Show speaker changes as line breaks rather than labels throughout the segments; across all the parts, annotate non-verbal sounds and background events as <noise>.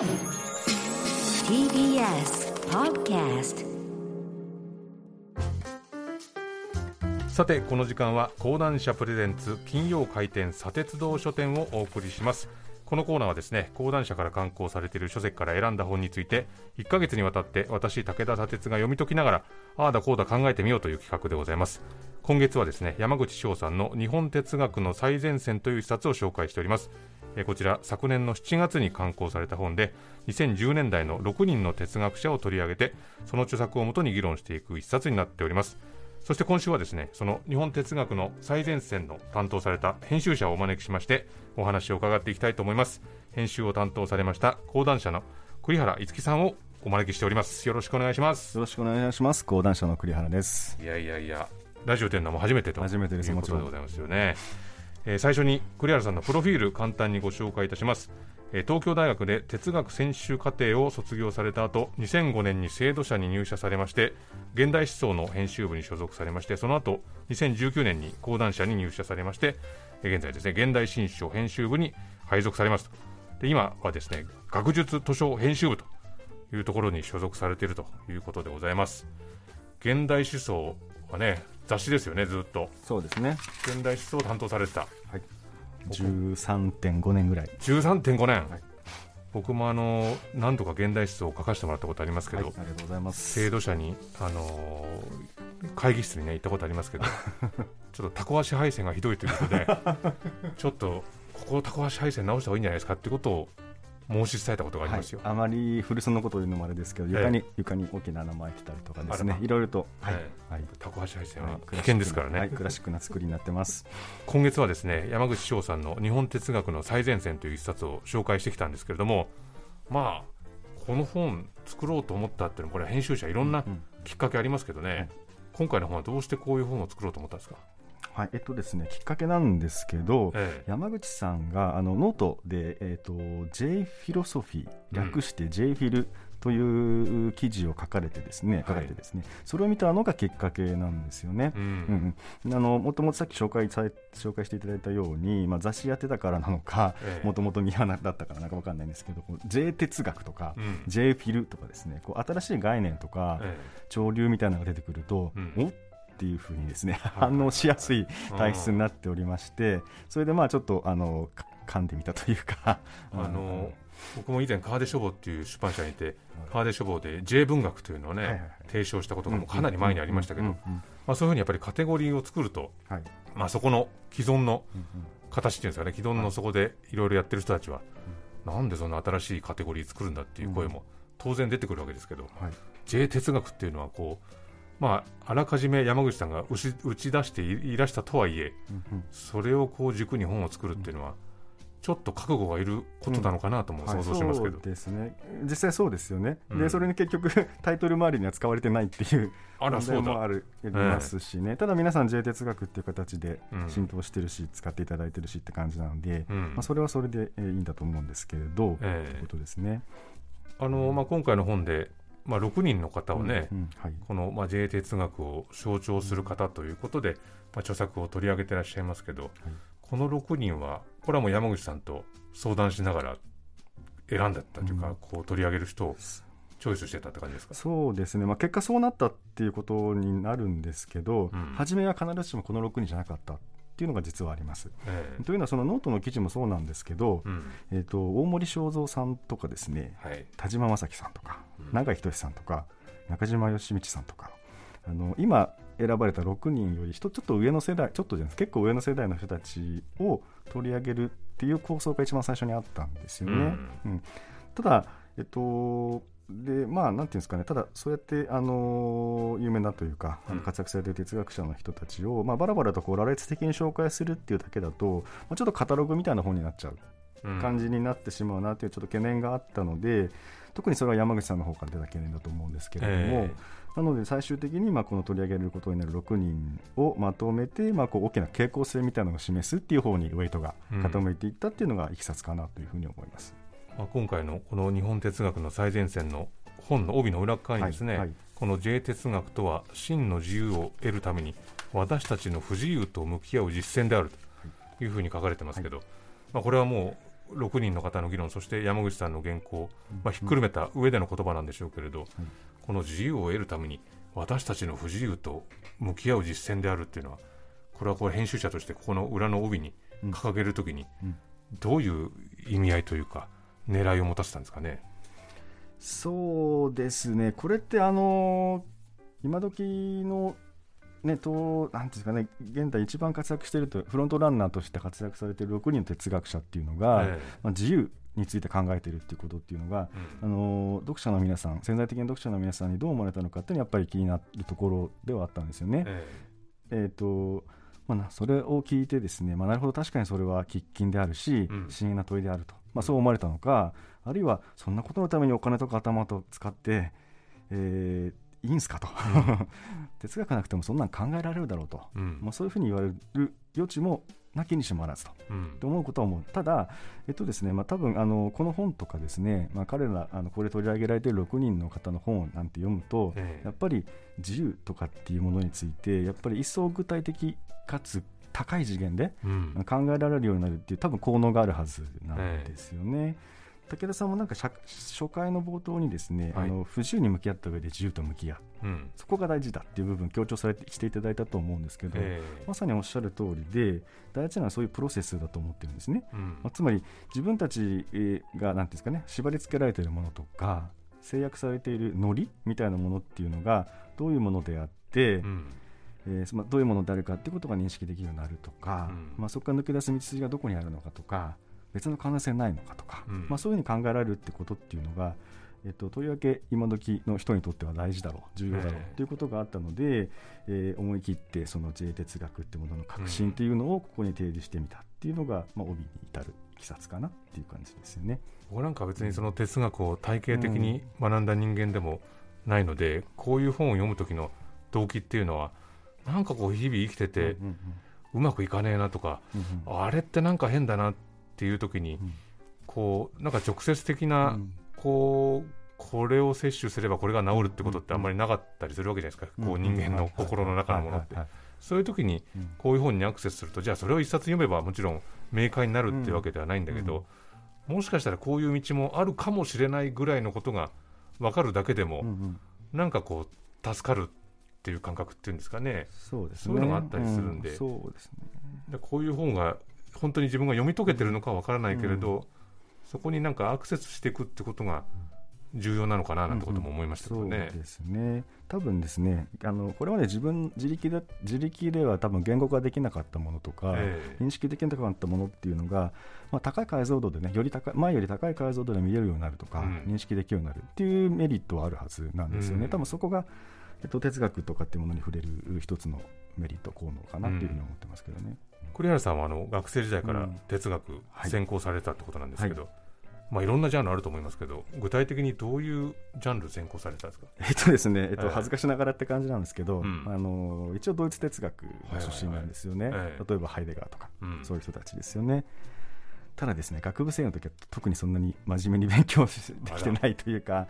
TBS Podcast
さてこの時間は講談社プレゼンツ金曜開店砂鉄道書店をお送りします。このコーナーはですね講談社から刊行されている書籍から選んだ本について1ヶ月にわたって私武田砂鉄が読み解きながらああだこうだ考えてみようという企画でございます。今月はですね山口翔さんの日本哲学の最前線という一冊を紹介しております。えーこちら昨年の7月に刊行された本で2010年代の6人の哲学者を取り上げてその著作をもとに議論していく一冊になっております。そして今週はですねその日本哲学の最前線の担当された編集者をお招きしましてお話を伺っていきたいと思います。編集を担当されました講談社の栗原いつきさんをお招きしております。よろしくお願いします。
よろしくお願いします。講談社の栗原です。
いやいやいやラジオというのはもう初めてと
初めてです
いうことでございますよね、えー最初に栗原さんのプロフィール簡単にご紹介いたします、えー東京大学で哲学専修課程を卒業された後2005年に制度社に入社されまして現代思想の編集部に所属されましてその後2019年に講談社に入社されましてえ現在ですね現代新書編集部に配属されます。とで今はですね学術図書編集部というところに所属されているということでございます。現代思想はね雑誌ですよねずっと
そうですね。
現代思想を担当されてた
はい。13.5年ぐらい。
13.5年、
はい
僕もあの何度か現代思想を書かせてもらったことありますけ
はい、
ど、
ありがとうございます。
制度社に、あのー会議室にね行ったことありますけど <laughs> ちょっとタコ足配線がひどいということでちょっとここタコ足配線直した方がいいんじゃないですかってことを申し伝えたことがありますよ、
はい、あまり古巣のことを言うのもあれですけど、
ええ
床に、床に大きな穴巻いてたりとかですね。いろいろと、はい、
え
はい、
タコ足配線
は
はい。危険ですからね、
はい、クラシックな作りになってます。<laughs>
今月はですね山口尚さんの「日本哲学の最前線」という一冊を紹介してきたんですけれどもまあこの本作ろうと思ったっていうのはこれは編集者いろんな
うん。
きっかけありますけどね、
はい。
今回の本はどうしてこういう本を作ろうと思ったんですか、
はい、えっとですね、きっかけなんですけど、
ええ。
山口さんがあのノートで、えっと J フィロソフィー略して J フィルという記事を書かれてですね、書かれてですね、それを見たのがきっかけなんですよね。
うん。
うんうん、あのもともとさっき紹介され紹介していただいたように、まあ、雑誌やってたからなのか
ええ。
もともと宮花だったからなんかわかんないんですけど J 哲学とか、
うん。
J フィルとかですねこう新しい概念とか、
え。
潮流みたいなのが出てくると、
うん。
おっていうふうにですね
い。
反応しやすい
え
体質になっておりましてそれでまあちょっとあのか噛んでみたというか。
あの僕も以前川出書房っていう出版社にいて
はい。
川出書房で J 文学というのをね、提唱したことがもうかなり前にありましたけど、まあ、そういうふうにやっぱりカテゴリーを作ると、
はい。
まあ、そこの既存の形っていうんですかね既存のそこでいろいろやってる人たちは、なんでそんな新しいカテゴリー作るんだっていう声も当然出てくるわけですけど、
はい。
J 哲学っていうのはこうまああらかじめ山口さんが打ち打ち出していいらしたとはいえ
うんうん。
それをこう軸に本を作るっていうのはちょっと覚悟がいることなのかなとも想像しますけど、
はい、そうですね。実際そうですよね、
うん。
でそれに結局 <laughs> タイトル周りには使われてないっていう
あら
問
そうだ、
題もあるありますしね、ただ皆さん J 哲学っていう形で
うん。
浸透してるし、使っていただいてるしって感じなので、
うん。
まあ、それはそれでえーいいんだと思うんですけれど、と
ええ。
いうことですね。
あのまあ、今回の本で、まあ、6人の方をね、
うんうんはい。
この、まあ、J 哲学を象徴する方ということで、まあ、著作を取り上げてらっしゃいますけど、この6人はこれはもう山口さんと相談しながら選んだったというか、
うん。
こう取り上げる人をチョイスしてたって感じですか？
そうですね、まあ、結果そうなったっていうことになるんですけど、
うん。
初めは必ずしもこの6人じゃなかったっていうのが実はあります。
ええ。
というのはそのノートの記事もそうなんですけど、
うん。
えー、と大森正蔵さんとかですね
はい。
田島正樹さんとか、
うん。
永井仁さんとか中島義道さんとかあの今選ばれた6人よりちょっと上の世代ちょっとじゃないです。結構上の世代の人たちを取り上げるっていう構想が一番最初にあったんですよね。うん。ただ、えっとでまあ、なんていうんですかね、ただ、そうやって、あの有名なというか、あの
うん。
活躍されている哲学者の人たちを、まあ、バラバラとこう羅列的に紹介するっていうだけだと、まあ、ちょっとカタログみたいな本になっちゃう
うん。
感じになってしまうなというちょっと懸念があったので、特にそれは山口さんの方から出た懸念だと思うんですけれども、
え
なので最終的にまあこの取り上げることになる6人をまとめて、まあ、こう大きな傾向性みたいなのを示すっていう方にウェイトが傾いていったっていうのがいきさつかなというふうに思います。
まあ、今回のこの日本哲学の最前線の本の帯の裏側にですね、
はいはい。
この J 哲学とは真の自由を得るために私たちの不自由と向き合う実践であるとい。うふうに書かれてますけど、まあ、これはもう6人の方の議論そして山口さんの原稿、まあ、ひっくるめた上での言葉なんでしょうけれど、この自由を得るために私たちの不自由と向き合う実践であるっていうのはこれはこれ編集者としてここの裏の帯に掲げるときにどういう意味合いというか狙いを持たせたんですかね。
そうですね。これってあの今時のね、となんていうんですかね、現代一番活躍していると、フロントランナーとして活躍されている6人の哲学者っていうのが、えまあ、自由について考えているっていうことっていうのが、うん、あの読者の皆さん、潜在的な読者の皆さんにどう思われたのかっていうのは、やっぱり気になるところではあったんですよね。ええ。ー、とまあ、それを聞いて、ですね、まあ、なるほど、確かにそれは喫緊であるし、うん、不思議な問いであると、まあ、そう思われたのか、あるいはそんなことのためにお金とか頭と使って、えー、いいんすかと、<laughs> 哲学なくてもそんなん考えられるだろうと、うん、まあ、そういうふうに言われる余地もなきにしもあらずと、うん、と思うことは思う、ただ、えっとですねまあ、多分あのこの本とかですね、まあ、彼らあのこれ取り上げられている6人の方の本なんて読むと、ええ、やっぱり自由とかっていうものについてやっぱり一層具体的かつ高い次元で考えられるようになるっていう多分効能があるはずなんですよね。え武田さんもなんか初回の冒頭にですね、はい、あの不自由に向き合った上で自由と向き合う、うん、そこが大事だっていう部分強調されてしていただいたと思うんですけど、えー、まさにおっしゃる通りで大事なのはそういうプロセスだと思ってるんですね、うん、まあ、つまり自分たちが何ていうんですかね縛り付けられているものとか制約されているノリみたいなものっていうのがどういうものであって、うんえーまあ、どういうものであるかっていうことが認識できるようになるとか、うん、まあ、そこから抜け出す道筋がどこにあるのかとか別の可能性ないのかとか、うん、まあ、そういうふうに考えられるってことっていうのが、えっと、とりわけ今時の人にとっては大事だろう重要だろうということがあったので、えー、思い切ってその J 哲学っていうものの革新っていうのをここに提示してみたっていうのが、まあ、帯に至るいきさつかなっていう感じですよね。
僕なんか別にその哲学を体系的に学んだ人間でもないので、うん、こういう本を読む時の動機っていうのはなんかこう日々生きてて、うまくいかねえなとか、あれってなんか変だなっていう時に、こうなんか直接的な、こうこれを摂取すればこれが治るってことってあんまりなかったりするわけじゃないですか、こう人間の心の中のものって。そういう時にこういう本にアクセスすると、じゃあそれを一冊読めばもちろん明快になるっていうわけではないんだけど、もしかしたらこういう道もあるかもしれないぐらいのことが分かるだけでも、なん。かこう助かるっていう感覚っていうんですかね。
そうです
ね。そういうのがあったりするんで,、そうですね、こういう本が本当に自分が読み解けてるのかわからないけれど、うん、そこになんかアクセスしていくってことが重要なのかななんてことも思いましたけどね。うん。
うん、そうですね。多分ですねあのこれまで自分自力で自力では多分言語化できなかったものとか、えー、認識できなかったものっていうのが、まあ、高い解像度でねより高い前より高い解像度で見れるようになるとか、うん、認識できるようになるっていうメリットはあるはずなんですよね。多分そこがえっと、哲学とかっていうものに触れる一つのメリット効能かなっていうふうに思ってますけどね。
栗原さんはあの学生時代から哲学専攻されたってことなんですけど、はい。まあ、いろんなジャンルあると思いますけど、具体的にどういうジャンル専攻されたんですか、
えっとですねえっと、恥ずかしながらって感じなんですけど、うん、あの一応、ドイツ哲学の出身なんですよね、例えばハイデガーとか、うん、そういう人たちですよね。ただですね学部生の時は特にそんなに真面目に勉強できてないというか、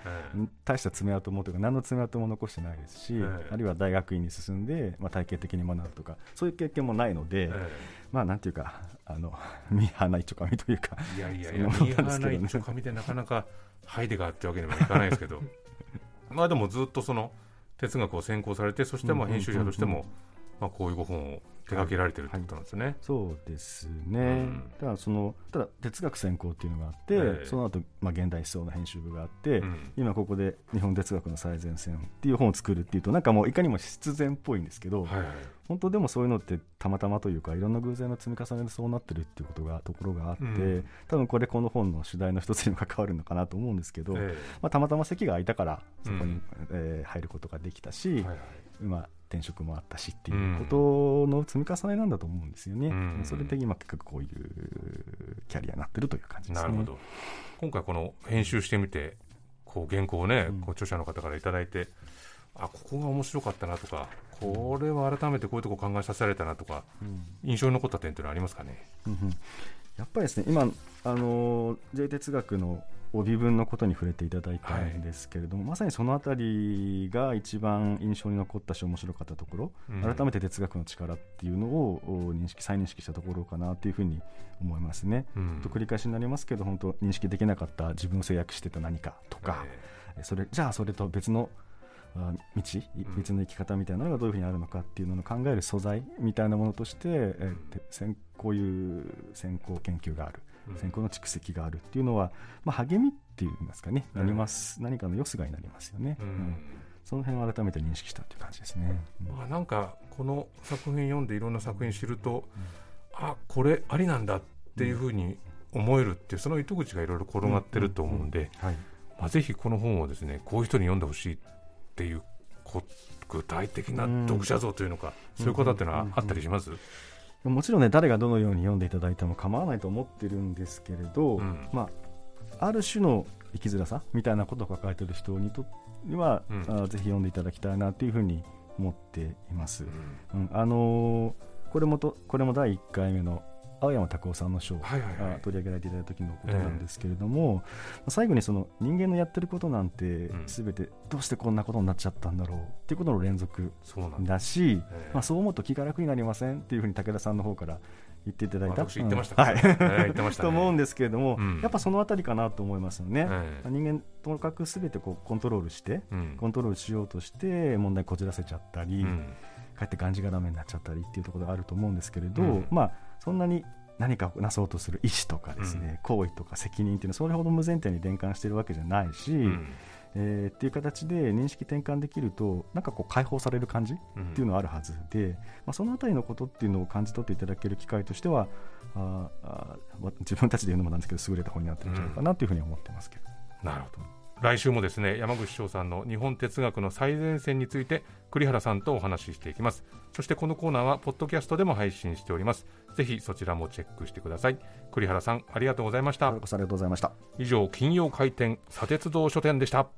大した爪痕もというか何の爪痕も残してないですし、あるいは大学院に進んで、まあ、体系的に学ぶとかそういう経験もないので、まあなんていうかあのミーハーな一丁紙というか
いやいやいやミーハーな一丁紙でなかなかハイデガーってわけにもいかないですけど。<laughs> まあでもずっとその哲学を専攻されてそしてまあ編集者としても、まあ、こういうご本を手掛けられてるってことなんですね。はい、
そうですね、うん、ただそのただ哲学専攻っていうのがあって、えー、その後、まあ現代思想の編集部があって、うん、今ここで日本哲学の最前線っていう本を作るっていうとなんかもういかにも必然っぽいんですけど、はいはい、本当でもそういうのってたまたまというかいろんな偶然の積み重ねでそうなってるっていうことがところがあって、うん、多分これこの本の主題の一つにも関わるのかなと思うんですけど、えー、まあ、たまたま席が空いたからそこに、うん、えー、入ることができたし、はいはい、ま転職もあったしっていうことの積み重ねなんだと思うんですよね、うん、それで今結局こういうキャリアになってるという感じですね。なるほど
今回この編集してみてこう原稿をね、うん、こう著者の方から頂いてあここが面白かったなとかこれは改めてこういうとこ考えさせられたなとか、うん、印象に残った点というのはありますかね、
うんうん、やっぱりですね今あの J 哲学の帯文のことに触れていただいたんですけれども、はい、まさにそのあたりが一番印象に残ったし面白かったところ、うん、改めて哲学の力っていうのを認識再認識したところかなというふうに思いますね。うん、と繰り返しになりますけど本当認識できなかった自分を制約してた何かとか、えー、それじゃあそれと別の道別の生き方みたいなのがどういうふうにあるのかっていうのを考える素材みたいなものとして、えー、こういう先行研究がある先行の蓄積があるっていうのは、まあ、励みっていいますかね。なります、何かのよすがになりますよね。うん。その辺を改めて認識したという感じですね。
まあ、なんかこの作品読んでいろんな作品知ると、うん、あこれありなんだっていうふうに思えるっていうその糸口がいろいろ転がってると思うんで、まあ、ぜひこの本をですねこういう人に読んでほしいっていう具体的な読者像というのか、そういうことっていうのはあったりします、
もちろんね誰がどのように読んでいただいても構わないと思ってるんですけれど、うん、まあ、ある種の生きづらさみたいなことを抱えている人にとっては、うん、あぜひ読んでいただきたいなというふうに思っています。うん、あのー、これもとこれも第1回目の青山拓夫さんの書が取り上げられていただいた時のことなんですけれども、えー、最後にその人間のやってることなんて全てどうしてこんなことになっちゃったんだろうっていうことの連続だし、まあ、そう思うと気が楽になりませんっていうふうに武田さんの方から言っていただいた、
言ってました、はい、言ってました、
と思うんですけれども、うん、やっぱそのあたりかなと思いますよね、えー、人間とにかくすべてこうコントロールして、うん、コントロールしようとして問題こじらせちゃったり、うん、かえってがんじがらめになっちゃったりっていうところがあると思うんですけれど、まあそんなに何かなそうとする意思とかですね、行為とか責任っていうのはそれほど無前提に転換しているわけじゃないし、うん、えー、っていう形で認識転換できるとなんかこう解放される感じっていうのはあるはずで、うん、まあ、そのあたりのことっていうのを感じ取っていただける機会としてはああ自分たちで言うのもなんですけど優れた本になってるんじゃないかなというふうに思ってますけど。
なるほど来週もですね山口翔さんの日本哲学の最前線について栗原さんとお話ししていきます。そしてこのコーナーはポッドキャストでも配信しております。ぜひそちらもチェックしてください。栗原さんありがとうございました。あ
りがとうございました。
以上金曜開店砂鉄道書店でした